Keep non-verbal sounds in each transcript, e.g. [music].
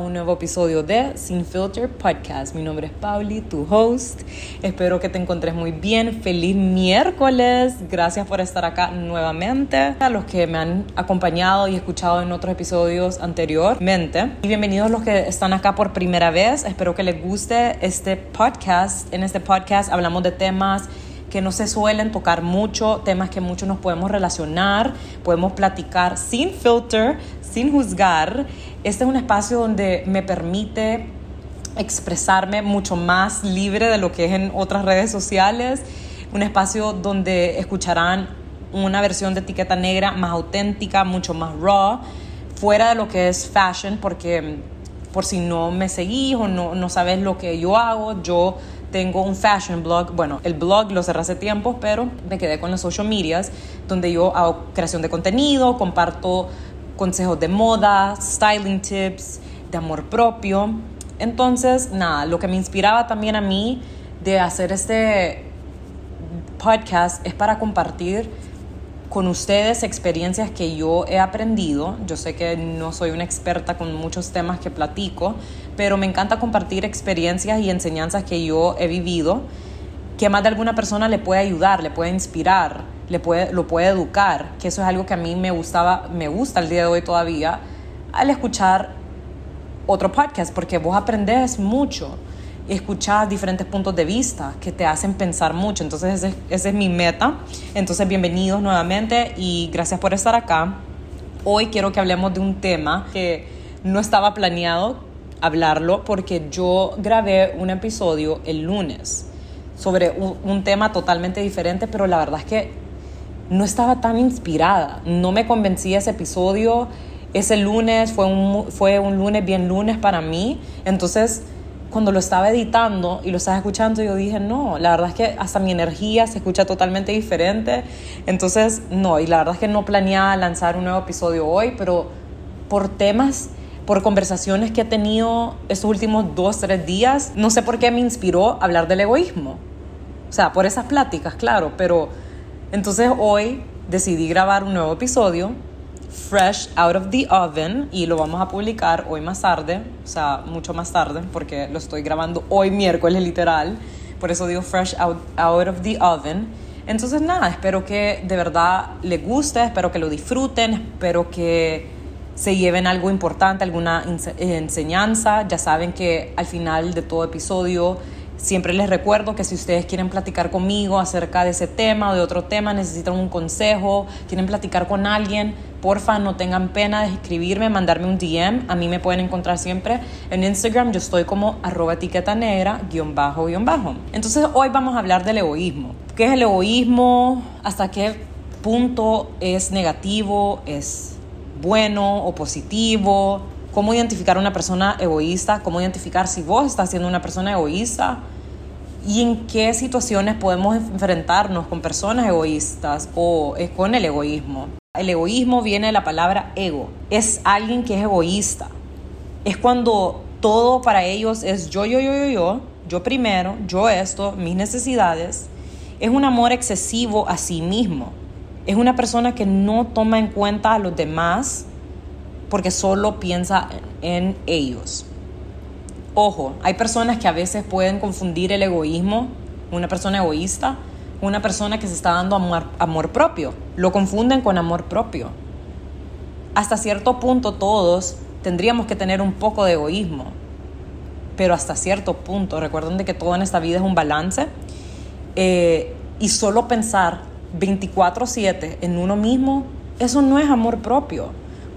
un nuevo episodio de Sin Filter Podcast. Mi nombre es Pauli, tu host. Espero que te encontres muy bien. Feliz miércoles. Gracias por estar acá nuevamente. A los que me han acompañado y escuchado en otros episodios anteriormente. Y bienvenidos los que están acá por primera vez. Espero que les guste este podcast. En este podcast hablamos de temas que no se suelen tocar mucho, temas que muchos nos podemos relacionar, podemos platicar sin filter, sin juzgar. Este es un espacio donde me permite expresarme mucho más libre de lo que es en otras redes sociales, un espacio donde escucharán una versión de etiqueta negra más auténtica, mucho más raw, fuera de lo que es fashion, porque por si no me seguís o no, no sabes lo que yo hago, yo tengo un fashion blog. Bueno, el blog lo cerré hace tiempo, pero me quedé con las social medias, donde yo hago creación de contenido, comparto consejos de moda, styling tips, de amor propio. Entonces, nada, lo que me inspiraba también a mí de hacer este podcast es para compartir con ustedes experiencias que yo he aprendido. Yo sé que no soy una experta con muchos temas que platico, pero me encanta compartir experiencias y enseñanzas que yo he vivido, que más de alguna persona le puede ayudar, le puede inspirar, le puede, lo puede educar, que eso es algo que a mí me gustaba, me gusta el día de hoy todavía, al escuchar otro podcast, porque vos aprendes mucho escuchar diferentes puntos de vista que te hacen pensar mucho. Entonces, esa es mi meta. Entonces, bienvenidos nuevamente y gracias por estar acá. Hoy quiero que hablemos de un tema que no estaba planeado hablarlo porque yo grabé un episodio el lunes sobre un, tema totalmente diferente, pero la verdad es que no estaba tan inspirada. No me convencía ese episodio. Ese lunes fue un, fue un lunes bien lunes para mí. Entonces, cuando lo estaba editando y lo estaba escuchando, yo dije, no, la verdad es que hasta mi energía se escucha totalmente diferente. Entonces, no, y la verdad es que no planeaba lanzar un nuevo episodio hoy, pero por temas, por conversaciones que he tenido estos últimos dos, tres días, no sé por qué me inspiró hablar del egoísmo. O sea, por esas pláticas, claro, pero entonces hoy decidí grabar un nuevo episodio fresh out of the oven y lo vamos a publicar hoy más tarde, o sea, mucho más tarde, porque lo estoy grabando hoy miércoles literal, por eso digo fresh out, out of the oven. Entonces nada, espero que de verdad les guste, espero que lo disfruten, espero que se lleven algo importante, alguna enseñanza. Ya saben que al final de todo episodio siempre les recuerdo que si ustedes quieren platicar conmigo acerca de ese tema o de otro tema, necesitan un consejo, quieren platicar con alguien, porfa no tengan pena de escribirme, mandarme un DM. A mí me pueden encontrar siempre en Instagram. Yo estoy como arroba etiqueta negra, guion bajo, guion bajo. Entonces hoy vamos a hablar del egoísmo. ¿Qué es el egoísmo? ¿Hasta qué punto es negativo? ¿Es bueno o positivo? ¿Cómo identificar a una persona egoísta? ¿Cómo identificar si vos estás siendo una persona egoísta? ¿Y en qué situaciones podemos enfrentarnos con personas egoístas o con el egoísmo? El egoísmo viene de la palabra ego. Es alguien que es egoísta. Es cuando todo para ellos es yo, yo, yo, yo, yo, yo primero, yo esto, mis necesidades. Es un amor excesivo a sí mismo. Es una persona que no toma en cuenta a los demás porque solo piensa en ellos. Ojo, hay personas que a veces pueden confundir el egoísmo, una persona egoísta, una persona que se está dando amor, amor propio. Lo confunden con amor propio. Hasta cierto punto todos tendríamos que tener un poco de egoísmo, pero hasta cierto punto. Recuerden de que todo en esta vida es un balance eh, y solo pensar 24/7 en uno mismo, eso no es amor propio.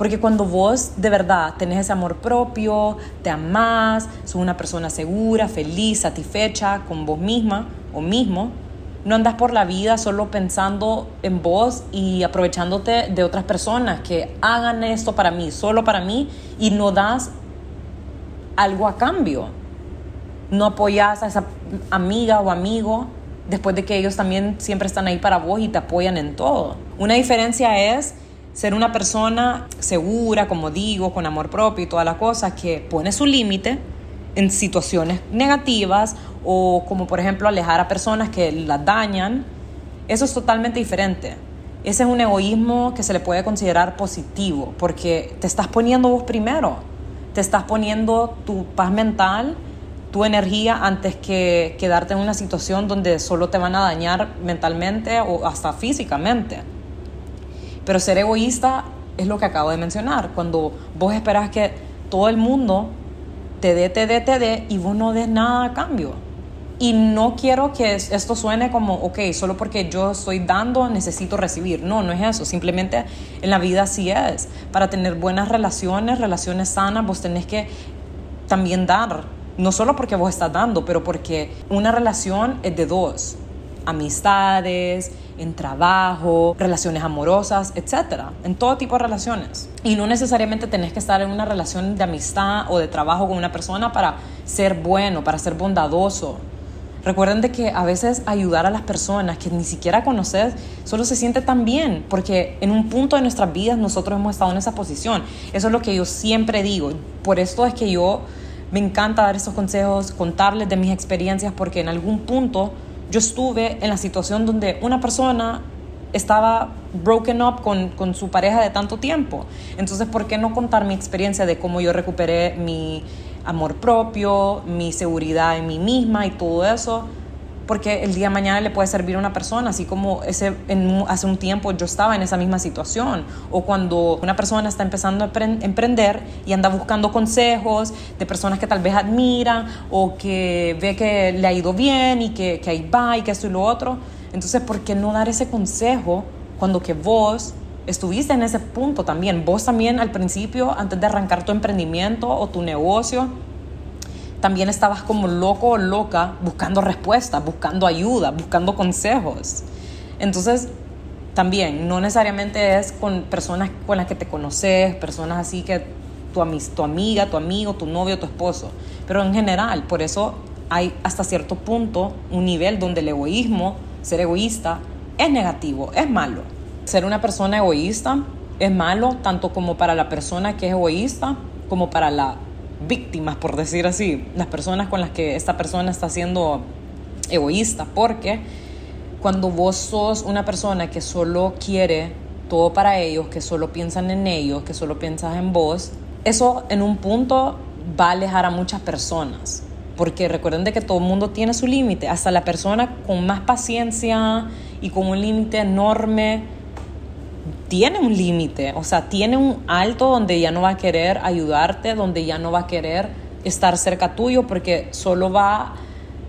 Porque cuando vos de verdad tenés ese amor propio, te amás, sos una persona segura, feliz, satisfecha con vos misma o mismo, no andas por la vida solo pensando en vos y aprovechándote de otras personas que hagan esto para mí, solo para mí, y no das algo a cambio. No apoyas a esa amiga o amigo después de que ellos también siempre están ahí para vos y te apoyan en todo. Una diferencia es ser una persona segura, como digo, con amor propio y todas las cosas, que pone su límite en situaciones negativas o como por ejemplo alejar a personas que las dañan, eso es totalmente diferente. Ese es un egoísmo que se le puede considerar positivo porque te estás poniendo vos primero. te estás poniendo tu paz mental, tu energía antes que quedarte en una situación donde solo te van a dañar mentalmente o hasta físicamente. Pero ser egoísta es lo que acabo de mencionar, cuando vos esperas que todo el mundo te dé, te dé, te dé y vos no des nada a cambio. Y no quiero que esto suene como, ok, solo porque yo estoy dando necesito recibir. No, no es eso. Simplemente en la vida así es. Para tener buenas relaciones, relaciones sanas, vos tenés que también dar. No solo porque vos estás dando, pero porque una relación es de dos. Amistades, en trabajo, relaciones amorosas, etcétera, en todo tipo de relaciones. Y no necesariamente tenés que estar en una relación de amistad o de trabajo con una persona para ser bueno, para ser bondadoso. Recuerden de que a veces ayudar a las personas que ni siquiera conoces solo se siente tan bien, porque en un punto de nuestras vidas nosotros hemos estado en esa posición. Eso es lo que yo siempre digo. Por esto es que yo me encanta dar estos consejos, contarles de mis experiencias, porque en algún punto yo estuve en la situación donde una persona estaba broken up con, con, su pareja de tanto tiempo. Entonces, ¿por qué no contar mi experiencia de cómo yo recuperé mi amor propio, mi seguridad en mí misma y todo eso, porque el día de mañana le puede servir a una persona, así como ese, hace un tiempo yo estaba en esa misma situación, o cuando una persona está empezando a emprender y anda buscando consejos de personas que tal vez admira o que ve que le ha ido bien y que, que ahí va y que esto y lo otro. Entonces, ¿por qué no dar ese consejo cuando que vos estuviste en ese punto también. Vos también al principio, antes de arrancar tu emprendimiento o tu negocio, también estabas como loco o loca buscando respuestas, buscando ayuda, buscando consejos. Entonces, también, no necesariamente es con personas con las que te conoces, personas así que tu, tu amiga, tu amigo, tu novio, tu esposo, pero en general, por eso hay hasta cierto punto un nivel donde el egoísmo, ser egoísta, es negativo, es malo. Ser una persona egoísta es malo tanto como para la persona que es egoísta como para las víctimas, por decir así, las personas con las que esta persona está siendo egoísta, porque cuando vos sos una persona que solo quiere todo para ellos, que solo piensan en ellos, que solo piensas en vos, eso en un punto va a alejar a muchas personas. Porque recuerden de que todo el mundo tiene su límite, hasta la persona con más paciencia y con un límite enorme tiene un límite, o sea, tiene un alto donde ya no va a querer ayudarte, donde ya no va a querer estar cerca tuyo porque solo va,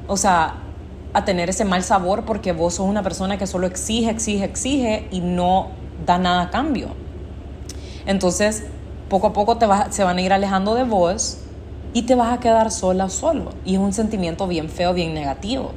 o sea, a tener ese mal sabor porque vos sos una persona que solo exige, exige, exige y no da nada a cambio. Entonces, poco a poco te se van a ir alejando de vos y te vas a quedar sola o solo. Y es un sentimiento bien feo, bien negativo.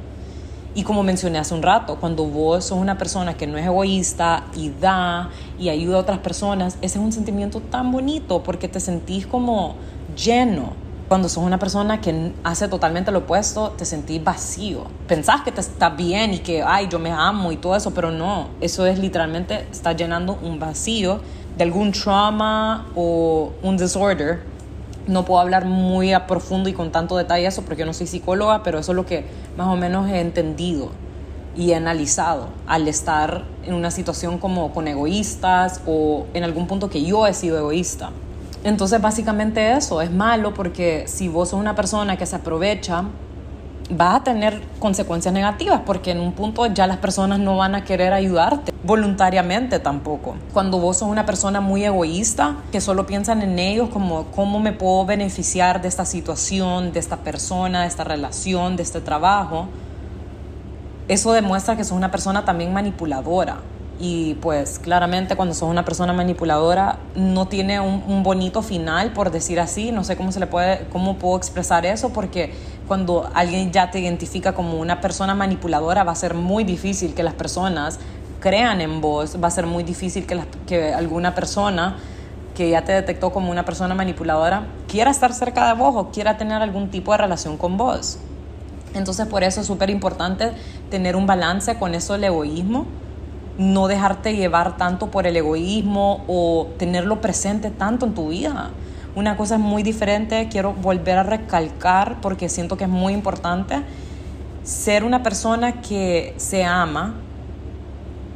Y como mencioné hace un rato, cuando vos sos una persona que no es egoísta y da y ayuda a otras personas, ese es un sentimiento tan bonito porque te sentís como lleno. Cuando sos una persona que hace totalmente lo opuesto, te sentís vacío. Pensás que te está bien y que, ay, yo me amo y todo eso, pero no. Eso es literalmente, está llenando un vacío de algún trauma o un disorder no puedo hablar muy a profundo y con tanto detalle eso porque yo no soy psicóloga, pero eso es lo que más o menos he entendido y he analizado al estar en una situación como con egoístas o en algún punto que yo he sido egoísta. Entonces básicamente eso es malo porque si vos sos una persona que se aprovecha vas a tener consecuencias negativas porque en un punto ya las personas no van a querer ayudarte voluntariamente tampoco. Cuando vos sos una persona muy egoísta, que solo piensan en ellos como cómo me puedo beneficiar de esta situación, de esta persona, de esta relación, de este trabajo, eso demuestra que sos una persona también manipuladora. Y pues claramente cuando sos una persona manipuladora no tiene un, un, bonito final, por decir así. No sé cómo se le puede, cómo puedo expresar eso, porque cuando alguien ya te identifica como una persona manipuladora va a ser muy difícil que las personas crean en vos, va a ser muy difícil que, que alguna persona que ya te detectó como una persona manipuladora quiera estar cerca de vos o quiera tener algún tipo de relación con vos. Entonces por eso es súper importante tener un balance con eso del egoísmo, no dejarte llevar tanto por el egoísmo o tenerlo presente tanto en tu vida. Una cosa es muy diferente, quiero volver a recalcar porque siento que es muy importante ser una persona que se ama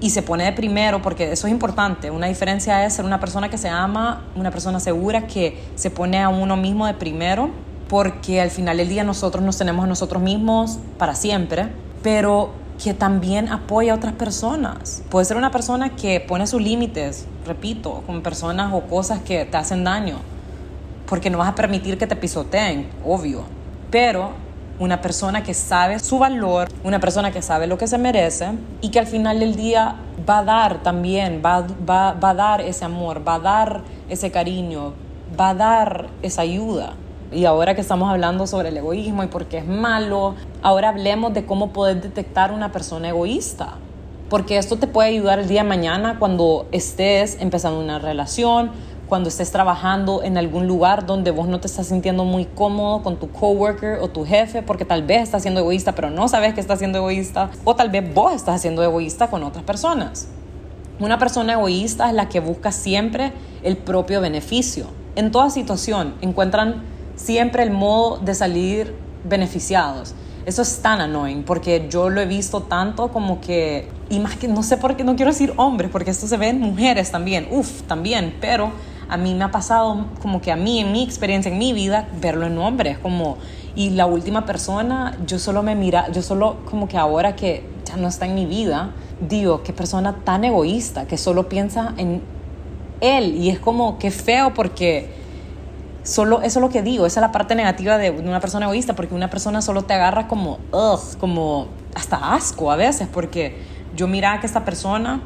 y se pone de primero, porque eso es importante. Una diferencia es ser una persona que se ama, una persona segura que se pone a uno mismo de primero, porque al final del día nosotros nos tenemos a nosotros mismos para siempre, pero que también apoya a otras personas. Puede ser una persona que pone sus límites, repito, con personas o cosas que te hacen daño, porque no vas a permitir que te pisoteen, obvio. Pero una persona que sabe su valor, una persona que sabe lo que se merece y que al final del día va a dar también, va, va, va a dar ese amor, va a dar ese cariño, va a dar esa ayuda. Y ahora que estamos hablando sobre el egoísmo y por qué es malo, ahora hablemos de cómo poder detectar una persona egoísta. Porque esto te puede ayudar el día de mañana cuando estés empezando una relación, cuando estés trabajando en algún lugar donde vos no te estás sintiendo muy cómodo con tu coworker o tu jefe, porque tal vez estás siendo egoísta, pero no sabes que estás siendo egoísta, o tal vez vos estás siendo egoísta con otras personas. Una persona egoísta es la que busca siempre el propio beneficio. En toda situación encuentran siempre el modo de salir beneficiados. Eso es tan annoying porque yo lo he visto tanto como que, y más que no sé por qué, no quiero decir hombres, porque esto se ve en mujeres también, uff, también, pero a mí me ha pasado como que a mí, en mi experiencia, en mi vida, verlo en hombres, como, y la última persona, yo solo me mira, yo solo como que ahora que ya no está en mi vida, digo, qué persona tan egoísta, que solo piensa en él, y es como, qué feo porque solo eso es lo que digo, esa es la parte negativa de una persona egoísta, porque una persona solo te agarra como, ugh, como hasta asco a veces, porque yo miraba que esta persona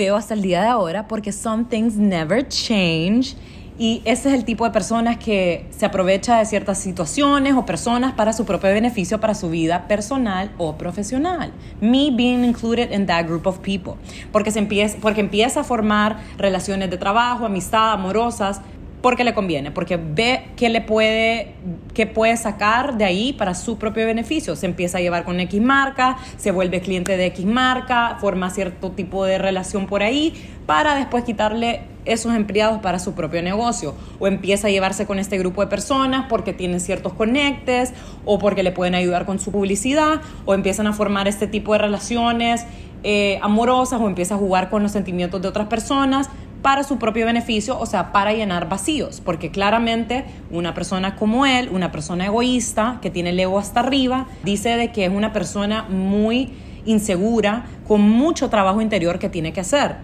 veo hasta el día de ahora porque some things never change y ese es el tipo de personas que se aprovecha de ciertas situaciones o personas para su propio beneficio, para su vida personal o profesional. Me being included in that group of people. Porque, se empieza, porque empieza a formar relaciones de trabajo, amistad, amorosas, porque le conviene, porque ve que le puede, que puede sacar de ahí para su propio beneficio. Se empieza a llevar con X marca, se vuelve cliente de X marca, forma cierto tipo de relación por ahí para después quitarle esos empleados para su propio negocio. O empieza a llevarse con este grupo de personas porque tienen ciertos conectes o porque le pueden ayudar con su publicidad o empiezan a formar este tipo de relaciones eh, amorosas o empieza a jugar con los sentimientos de otras personas para su propio beneficio, o sea, para llenar vacíos, porque claramente una persona como él, una persona egoísta, que tiene el ego hasta arriba, dice de que es una persona muy insegura, con mucho trabajo interior que tiene que hacer.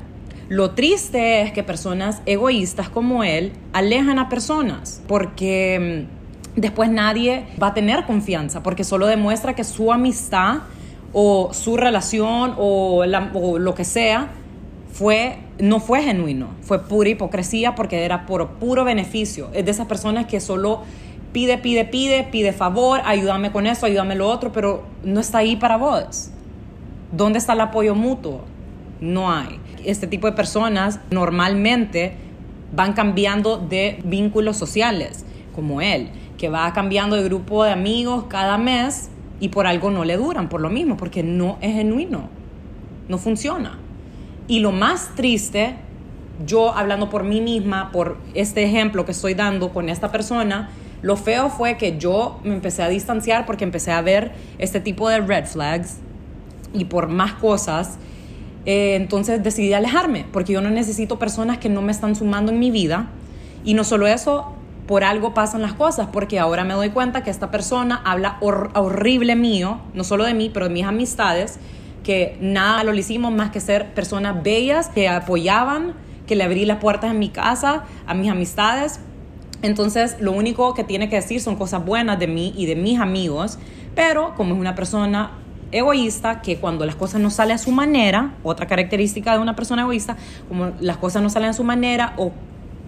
Lo triste es que personas egoístas como él alejan a personas, porque mm, después nadie va a tener confianza, porque solo demuestra que su amistad o su relación o, o lo que sea fue, no fue genuino, fue pura hipocresía porque era por puro beneficio. Es de esas personas que solo pide, pide, pide, pide favor, ayúdame con eso, ayúdame lo otro, pero no está ahí para vos. ¿Dónde está el apoyo mutuo? No hay. Este tipo de personas normalmente van cambiando de vínculos sociales, como él, que va cambiando de grupo de amigos cada mes y por algo no le duran, por lo mismo, porque no es genuino, no funciona. Y lo más triste, yo hablando por mí misma, por este ejemplo que estoy dando con esta persona, lo feo fue que yo me empecé a distanciar porque empecé a ver este tipo de red flags y por más cosas. Eh, entonces decidí alejarme porque yo no necesito personas que no me están sumando en mi vida. Y no solo eso, por algo pasan las cosas, porque ahora me doy cuenta que esta persona habla horrible mío, no solo de mí, pero de mis amistades que nada lo hicimos más que ser personas bellas que apoyaban, que le abrí las puertas en mi casa, a mis amistades. Entonces, lo único que tiene que decir son cosas buenas de mí y de mis amigos, pero como es una persona egoísta, que cuando las cosas no salen a su manera, otra característica de una persona egoísta, como las cosas no salen a su manera o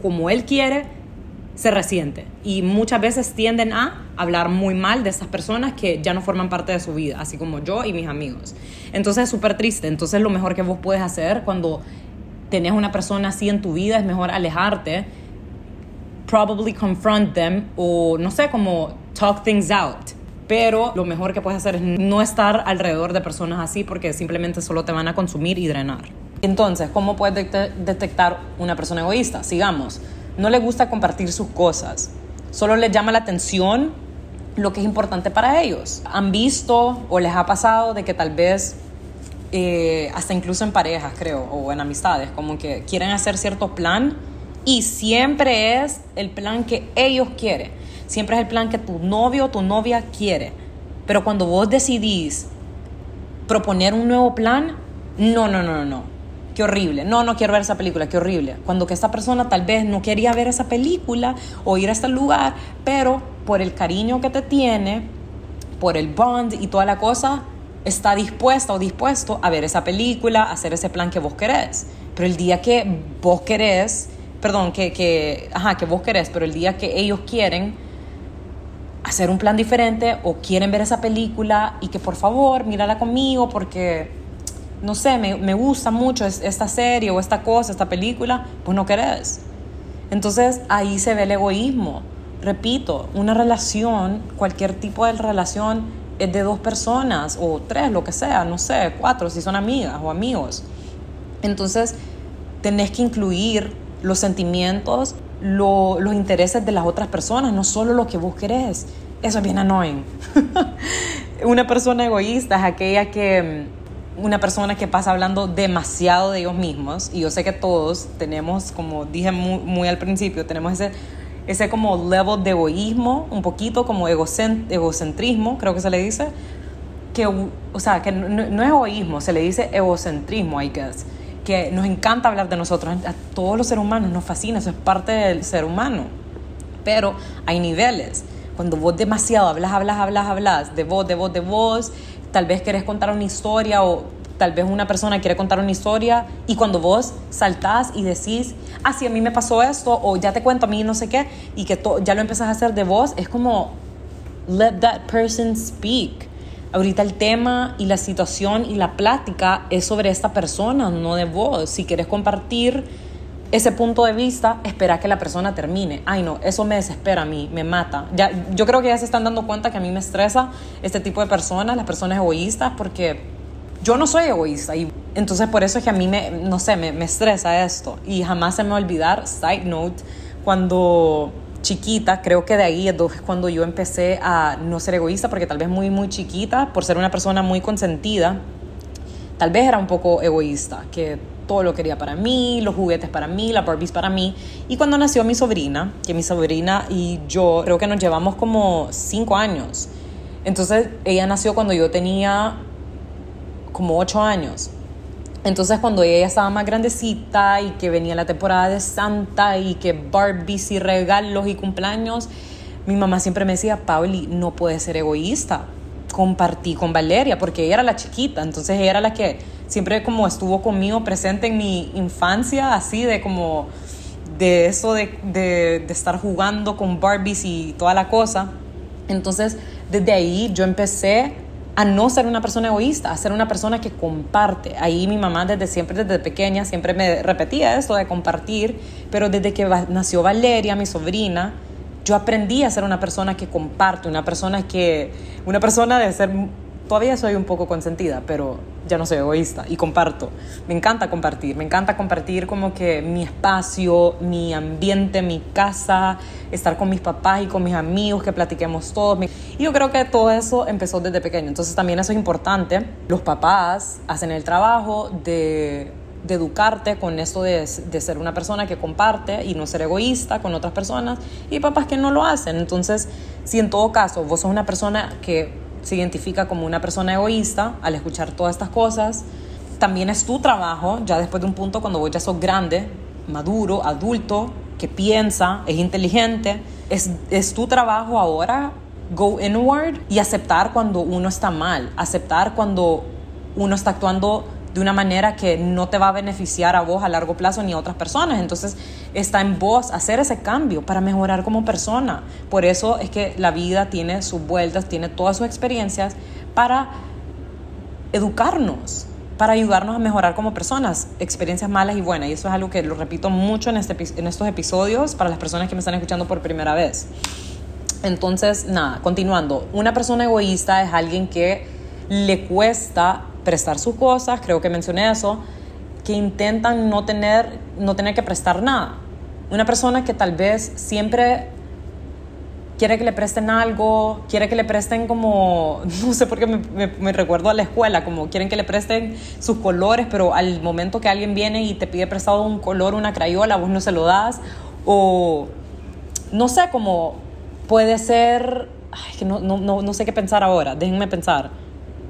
como él quiere, se resiente y muchas veces tienden a hablar muy mal de esas personas que ya no forman parte de su vida, así como yo y mis amigos. Entonces es súper triste. Entonces lo mejor que vos puedes hacer cuando tenés una persona así en tu vida es mejor alejarte, probably confront them o no sé, como talk things out. Pero lo mejor que puedes hacer es no estar alrededor de personas así porque simplemente solo te van a consumir y drenar. Entonces, ¿cómo puedes detectar una persona egoísta? Sigamos no le gusta compartir sus cosas, solo les llama la atención lo que es importante para ellos. Han visto o les ha pasado de que tal vez eh, hasta incluso en parejas, creo, o en amistades, como que quieren hacer cierto plan y siempre es el plan que ellos quieren. Siempre es el plan que tu novio o tu novia quiere. Pero cuando vos decidís proponer un nuevo plan, no, no, no, no. Qué horrible. No, no quiero ver esa película, qué horrible. Cuando que esta persona tal vez no quería ver esa película o ir a este lugar, pero por el cariño que te tiene, por el bond y toda la cosa, está dispuesta o dispuesto a ver esa película, hacer ese plan que vos querés. Pero el día que vos querés, perdón, que, que, ajá, que vos querés, pero el día que ellos quieren hacer un plan diferente o quieren ver esa película y que por favor mírala conmigo porque, no sé, me, me gusta mucho esta serie o esta cosa, esta película, pues no querés. Entonces ahí se ve el egoísmo. Repito, una relación, cualquier tipo de relación es de dos personas o tres, lo que sea, no sé, cuatro, si son amigas o amigos. Entonces, tenés que incluir los sentimientos, los intereses de las otras personas, no solo lo que vos querés. Eso es bien annoying. [laughs] una persona egoísta es aquella que una persona que pasa hablando demasiado de ellos mismos y yo sé que todos tenemos, como dije muy, muy al principio, tenemos ese ese como level de egoísmo, un poquito como egocentrismo, creo que se le dice, que, o sea, que no, es egoísmo, se le dice egocentrismo, I guess, que nos encanta hablar de nosotros, a todos los seres humanos nos fascina, eso es parte del ser humano, pero hay niveles, cuando vos demasiado hablas, hablas, hablas, hablas, de vos, de vos, de vos, tal vez querés contar una historia o tal vez una persona quiere contar una historia y cuando vos saltás y decís, ah, sí, a mí me pasó esto, o ya te cuento a mí no sé qué, y que ya lo empezás a hacer de vos, es como, let that person speak. Ahorita el tema y la situación y la plática es sobre esta persona, no de vos. Si quieres compartir ese punto de vista, espera que la persona termine. Ay, no, eso me desespera a mí, me mata. Ya, yo creo que ya se están dando cuenta que a mí me estresa este tipo de personas, las personas egoístas, porque yo no soy egoísta y entonces por eso es que a mí me, no sé, me, me estresa esto y jamás se me va olvidar, side note, cuando chiquita, creo que de ahí es cuando yo empecé a no ser egoísta, porque tal vez muy, muy chiquita, por ser una persona muy consentida, tal vez era un poco egoísta, que todo lo quería para mí, los juguetes para mí, la Barbies para mí. Y cuando nació mi sobrina, que mi sobrina y yo creo que nos llevamos como cinco años. Entonces ella nació cuando yo tenía como ocho años. Entonces cuando ella estaba más grandecita y que venía la temporada de Santa y que Barbies y regalos y cumpleaños, mi mamá siempre me decía, Pauli, no puedes ser egoísta. Compartí con Valeria porque ella era la chiquita, entonces ella era la que siempre como estuvo conmigo presente en mi infancia, así de como de eso de, de, de estar jugando con Barbies y toda la cosa. Entonces desde ahí yo empecé a no ser una persona egoísta, a ser una persona que comparte. Ahí mi mamá desde siempre, desde pequeña, siempre me repetía esto de compartir, pero desde que nació Valeria, mi sobrina, yo aprendí a ser una persona que comparte, una persona que, una persona de ser todavía soy un poco consentida, pero ya no soy egoísta y comparto. Me encanta compartir, me encanta compartir como que mi espacio, mi ambiente, mi casa, estar con mis papás y con mis amigos, que platiquemos todos. Y yo creo que todo eso empezó desde pequeño, entonces también eso es importante. Los papás hacen el trabajo de de educarte con esto de, de, ser una persona que comparte y no ser egoísta con otras personas y papás que no lo hacen. Entonces, si en todo caso vos sos una persona que se identifica como una persona egoísta al escuchar todas estas cosas. También es tu trabajo, ya después de un punto cuando vos ya sos grande, maduro, adulto, que piensa, es inteligente, es, es tu trabajo ahora go inward y aceptar cuando uno está mal, aceptar cuando uno está actuando de una manera que no te va a beneficiar a vos a largo plazo ni a otras personas. Entonces está en vos hacer ese cambio para mejorar como persona. Por eso es que la vida tiene sus vueltas, tiene todas sus experiencias para educarnos para ayudarnos a mejorar como personas, experiencias malas y buenas. Y eso es algo que lo repito mucho en, este, en estos episodios para las personas que me están escuchando por primera vez. Entonces, nada, continuando. Una persona egoísta es alguien que le cuesta prestar sus cosas, creo que mencioné eso, que intentan no tener, no tener que prestar nada. Una persona que tal vez siempre quiere que le presten algo, quiere que le presten como, [laughs] no sé por qué me, recuerdo a la escuela, como quieren que le presten sus colores, pero al momento que alguien viene y te pide prestado un color, una crayola, vos no se lo das, o no sé, como puede ser, ay, que no, no, no, no sé qué pensar ahora, déjenme pensar.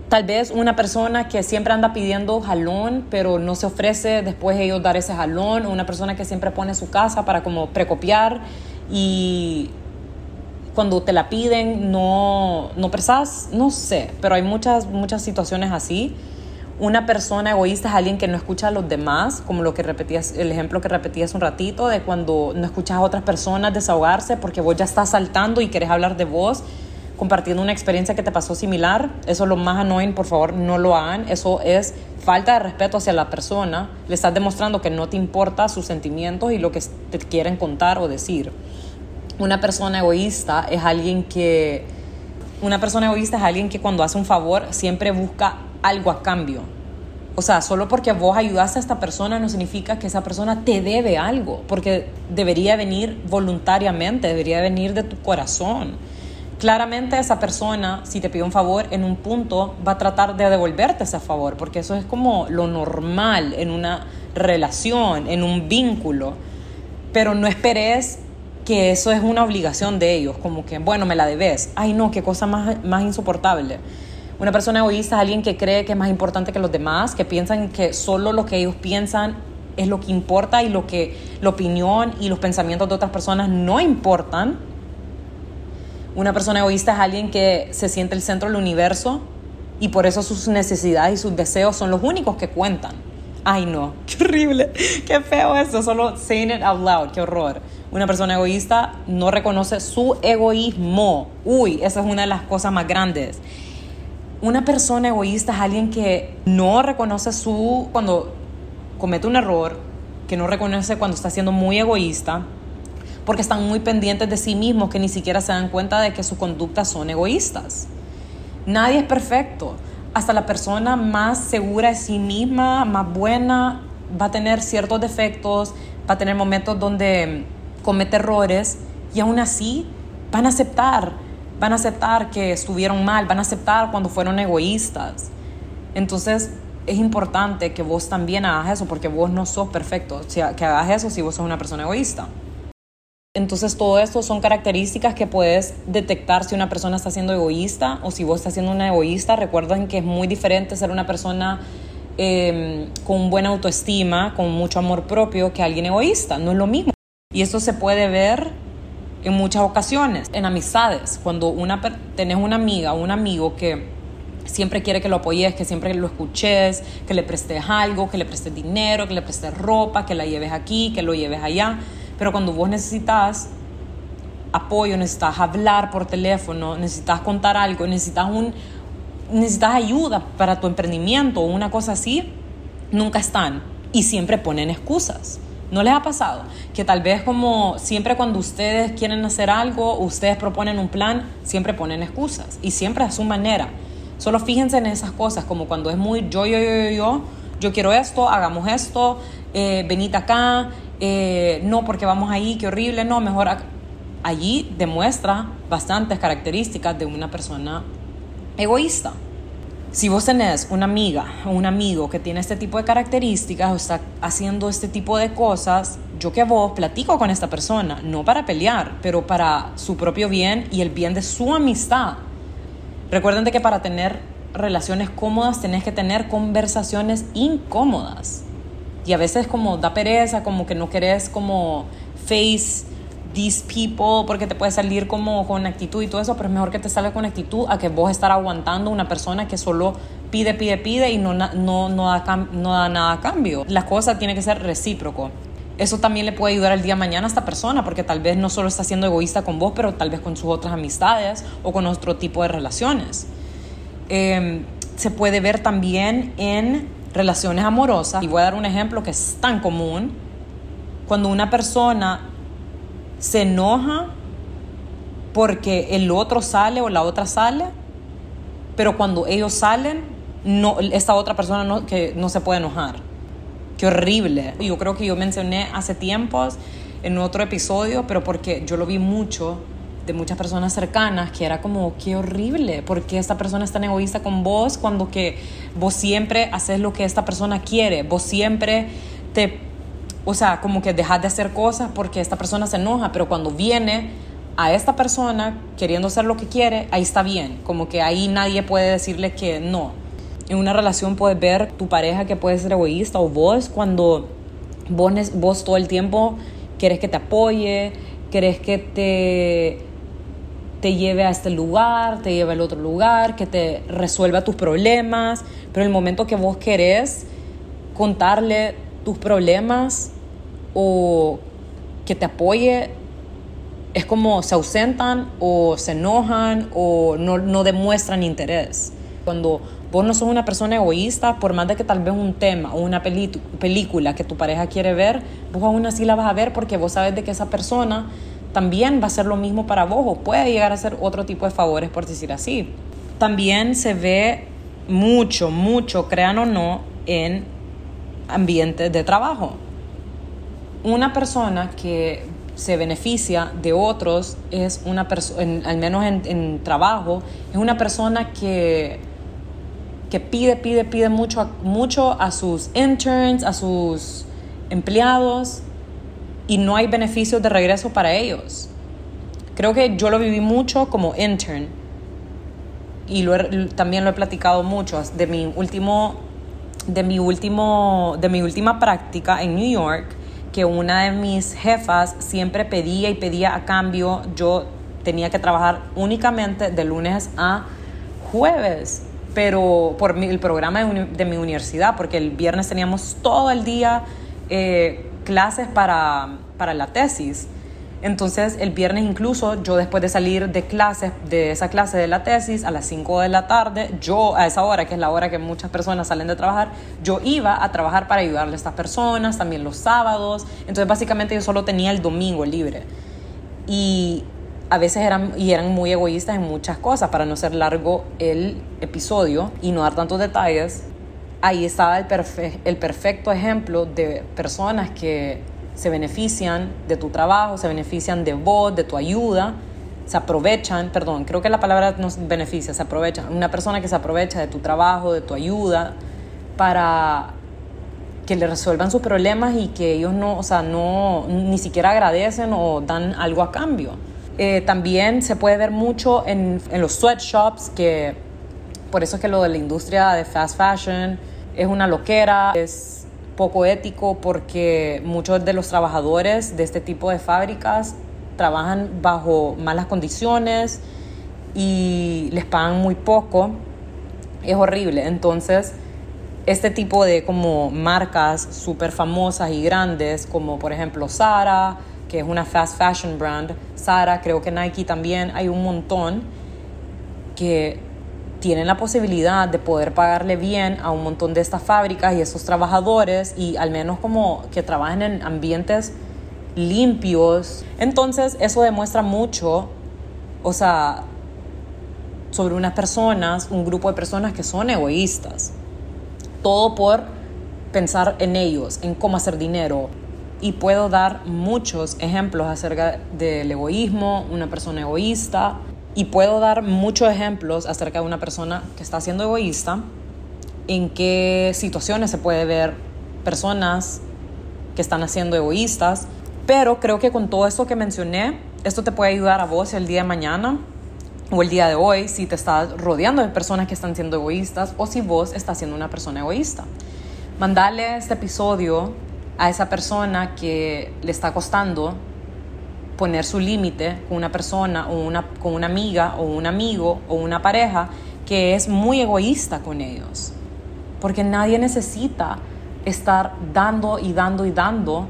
Tal vez una persona que siempre anda pidiendo jalón, pero no se ofrece después ellos dar ese jalón, o una persona que siempre pone su casa para como precopiar y cuando te la piden no, no presas, no sé, pero hay muchas, muchas situaciones así. Una persona egoísta es alguien que no escucha a los demás, como lo que repetías, el ejemplo que repetías un ratito, de cuando no escuchas a otras personas desahogarse porque vos ya estás saltando y querés hablar de vos, compartiendo una experiencia que te pasó similar. Eso es lo más annoying, por favor, no lo hagan. Eso es falta de respeto hacia la persona. Le estás demostrando que no te importa sus sentimientos y lo que te quieren contar o decir. Una persona egoísta es alguien que una persona egoísta es alguien que cuando hace un favor siempre busca algo a cambio. O sea, solo porque vos ayudaste a esta persona no significa que esa persona te debe algo, porque debería venir voluntariamente, debería venir de tu corazón. Claramente esa persona, si te pide un favor en un punto, va a tratar de devolverte ese favor, porque eso es como lo normal en una relación, en un vínculo. Pero no esperes que eso es una obligación de ellos, como que, bueno, me la debes. Ay, no, qué cosa más, más insoportable. Una persona egoísta es alguien que cree que es más importante que los demás, que piensan que solo lo que ellos piensan es lo que importa y lo que la opinión y los pensamientos de otras personas no importan. Una persona egoísta es alguien que se siente el centro del universo y por eso sus necesidades y sus deseos son los únicos que cuentan. Ay, no, [laughs] qué horrible, qué feo eso, solo saying it out loud, qué horror. Una persona egoísta no reconoce su egoísmo. Uy, esa es una de las cosas más grandes. Una persona egoísta es alguien que no reconoce su cuando comete un error, que no reconoce cuando está siendo muy egoísta, porque están muy pendientes de sí mismos que ni siquiera se dan cuenta de que sus conductas son egoístas. Nadie es perfecto hasta la persona más segura de sí misma, más buena, va a tener ciertos defectos, va a tener momentos donde comete errores y aún así van a aceptar, van a aceptar que estuvieron mal, van a aceptar cuando fueron egoístas. Entonces es importante que vos también hagas eso porque vos no sos perfecto, que hagas eso si vos sos una persona egoísta. Entonces todo esto son características que puedes detectar si una persona está siendo egoísta o si vos estás siendo una egoísta. Recuerden que es muy diferente ser una persona em, con buena autoestima, con mucho amor propio, que alguien egoísta. No es lo mismo. Y eso se puede ver en muchas ocasiones, en amistades. Cuando una, tenés una amiga o un amigo que siempre quiere que lo apoyes, que siempre lo escuches, que le prestes algo, que le prestes dinero, que le prestes ropa, que la lleves aquí, que lo lleves allá pero cuando vos necesitas apoyo, necesitas hablar por teléfono, necesitas contar algo, necesitas, un, necesitas ayuda para tu emprendimiento o una cosa así, nunca están y siempre ponen excusas. ¿No les ha pasado? Que tal vez como siempre cuando ustedes quieren hacer algo, ustedes proponen un plan, siempre ponen excusas y siempre a su manera. Solo fíjense en esas cosas, como cuando es muy yo, yo, yo, yo, yo, yo quiero esto, hagamos esto, eh, venite acá, eh, no porque vamos ahí, qué horrible, no, mejor allí demuestra bastantes características de una persona egoísta. Si vos tenés una amiga o un amigo que tiene este tipo de características o está haciendo este tipo de cosas, yo que vos platico con esta persona, no para pelear, pero para su propio bien y el bien de su amistad. Recuerden que para tener relaciones cómodas tenés que tener conversaciones incómodas. Y a veces como da pereza, como que no querés como face these people porque te puede salir como con actitud y todo eso, pero es mejor que te salga con actitud a que vos estar aguantando una persona que solo pide, pide, pide y no, no, no, da, no da nada a cambio. Las cosas tienen que ser recíproco. Eso también le puede ayudar el día de mañana a esta persona porque tal vez no solo está siendo egoísta con vos, pero tal vez con sus otras amistades o con otro tipo de relaciones. Em, se puede ver también en relaciones amorosas, y voy a dar un ejemplo que es tan común, cuando una persona se enoja porque el otro sale o la otra sale, pero cuando ellos salen, no, esta otra persona no, que no se puede enojar. Qué horrible. Yo creo que yo mencioné hace tiempos en otro episodio, pero porque yo lo vi mucho de muchas personas cercanas que era como, qué horrible, porque esta persona es tan egoísta con vos cuando que vos siempre haces lo que esta persona quiere, vos siempre te, o sea, como que dejas de hacer cosas porque esta persona se enoja, pero cuando viene a esta persona queriendo hacer lo que quiere, ahí está bien, como que ahí nadie puede decirle que no. En una relación puedes ver tu pareja que puede ser egoísta o vos cuando vos, vos todo el tiempo quieres que te apoye, querés que te te lleve a este lugar, te lleve al otro lugar, que te resuelva tus problemas, pero el momento que vos querés contarle tus problemas o que te apoye, es como se ausentan o se enojan o no, no demuestran interés. Cuando vos no sos una persona egoísta, por más de que tal vez un tema o una película que tu pareja quiere ver, vos aún así la vas a ver porque vos sabes de que esa persona también va a ser lo mismo para vos o puede llegar a ser otro tipo de favores, por decir así. También se ve mucho, mucho, crean o no, en ambientes de trabajo. Una persona que se beneficia de otros es una persona, al menos en, en, trabajo, es una persona que, que pide, pide, pide mucho, mucho a sus interns, a sus empleados y no hay beneficios de regreso para ellos. Creo que yo lo viví mucho como intern y también lo he platicado mucho de mi último de mi último de mi última práctica en New York que una de mis jefas siempre pedía y pedía a cambio yo tenía que trabajar únicamente de lunes a jueves pero por el programa de, mi universidad porque el viernes teníamos todo el día eh, clases para, para la tesis. Entonces el viernes incluso yo después de salir de clases, de esa clase de la tesis a las 5 de la tarde, yo a esa hora, que es la hora que muchas personas salen de trabajar, yo iba a trabajar para ayudarle a estas personas, también los sábados. Entonces básicamente yo solo tenía el domingo libre. Y a veces eran, y eran muy egoístas en muchas cosas, para no ser largo el episodio y no dar tantos detalles ahí estaba el, perfecto ejemplo de personas que se benefician de tu trabajo, se benefician de vos, de tu ayuda, se aprovechan, perdón, creo que la palabra no beneficia, se aprovecha. Una persona que se aprovecha de tu trabajo, de tu ayuda, para que le resuelvan sus problemas y que ellos no, o sea, no, ni siquiera agradecen o dan algo a cambio. Eh, también se puede ver mucho en, en los sweatshops, que por eso es que lo de la industria de fast fashion, es una loquera, es poco ético porque muchos de los trabajadores de este tipo de fábricas trabajan bajo malas condiciones y les pagan muy poco. Es horrible. Entonces, este tipo de como marcas súper famosas y grandes, como por ejemplo Zara, que es una fast fashion brand, Zara, creo que Nike también, hay un montón que tienen la posibilidad de poder pagarle bien a un montón de estas fábricas y esos trabajadores y al menos como que trabajen en ambientes limpios. Entonces eso demuestra mucho, o sea, sobre unas personas, un grupo de personas que son egoístas. Todo por pensar en ellos, en cómo hacer dinero. Y puedo dar muchos ejemplos acerca del egoísmo, una persona egoísta, y puedo dar muchos ejemplos acerca de una persona que está siendo egoísta, en qué situaciones se puede ver personas que están haciendo egoístas, pero creo que con todo esto que mencioné, esto te puede ayudar a vos el día de mañana o el día de hoy si te estás rodeando de personas que están siendo egoístas o si vos estás siendo una persona egoísta. Mandale este episodio a esa persona que le está costando poner su límite con una persona o una, con una amiga o un amigo o una pareja que es muy egoísta con ellos. Porque nadie necesita estar dando y dando y dando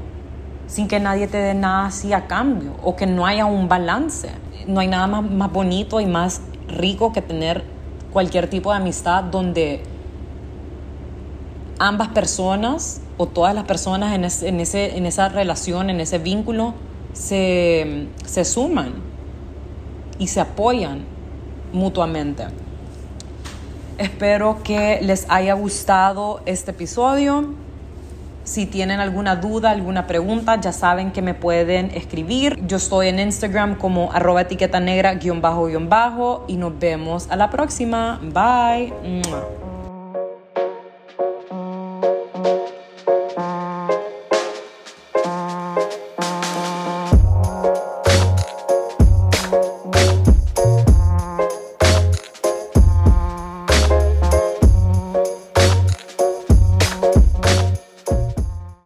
sin que nadie te dé nada así a cambio o que no haya un balance. No hay nada más, más bonito y más rico que tener cualquier tipo de amistad donde ambas personas o todas las personas en, en, ese, en esa relación, en ese vínculo, se, se suman y se apoyan mutuamente. Espero que les haya gustado este episodio. Si tienen alguna duda, alguna pregunta, ya saben que me pueden escribir. Yo estoy en Instagram como arroba etiqueta negra guion bajo guion bajo y nos vemos a la próxima. Bye.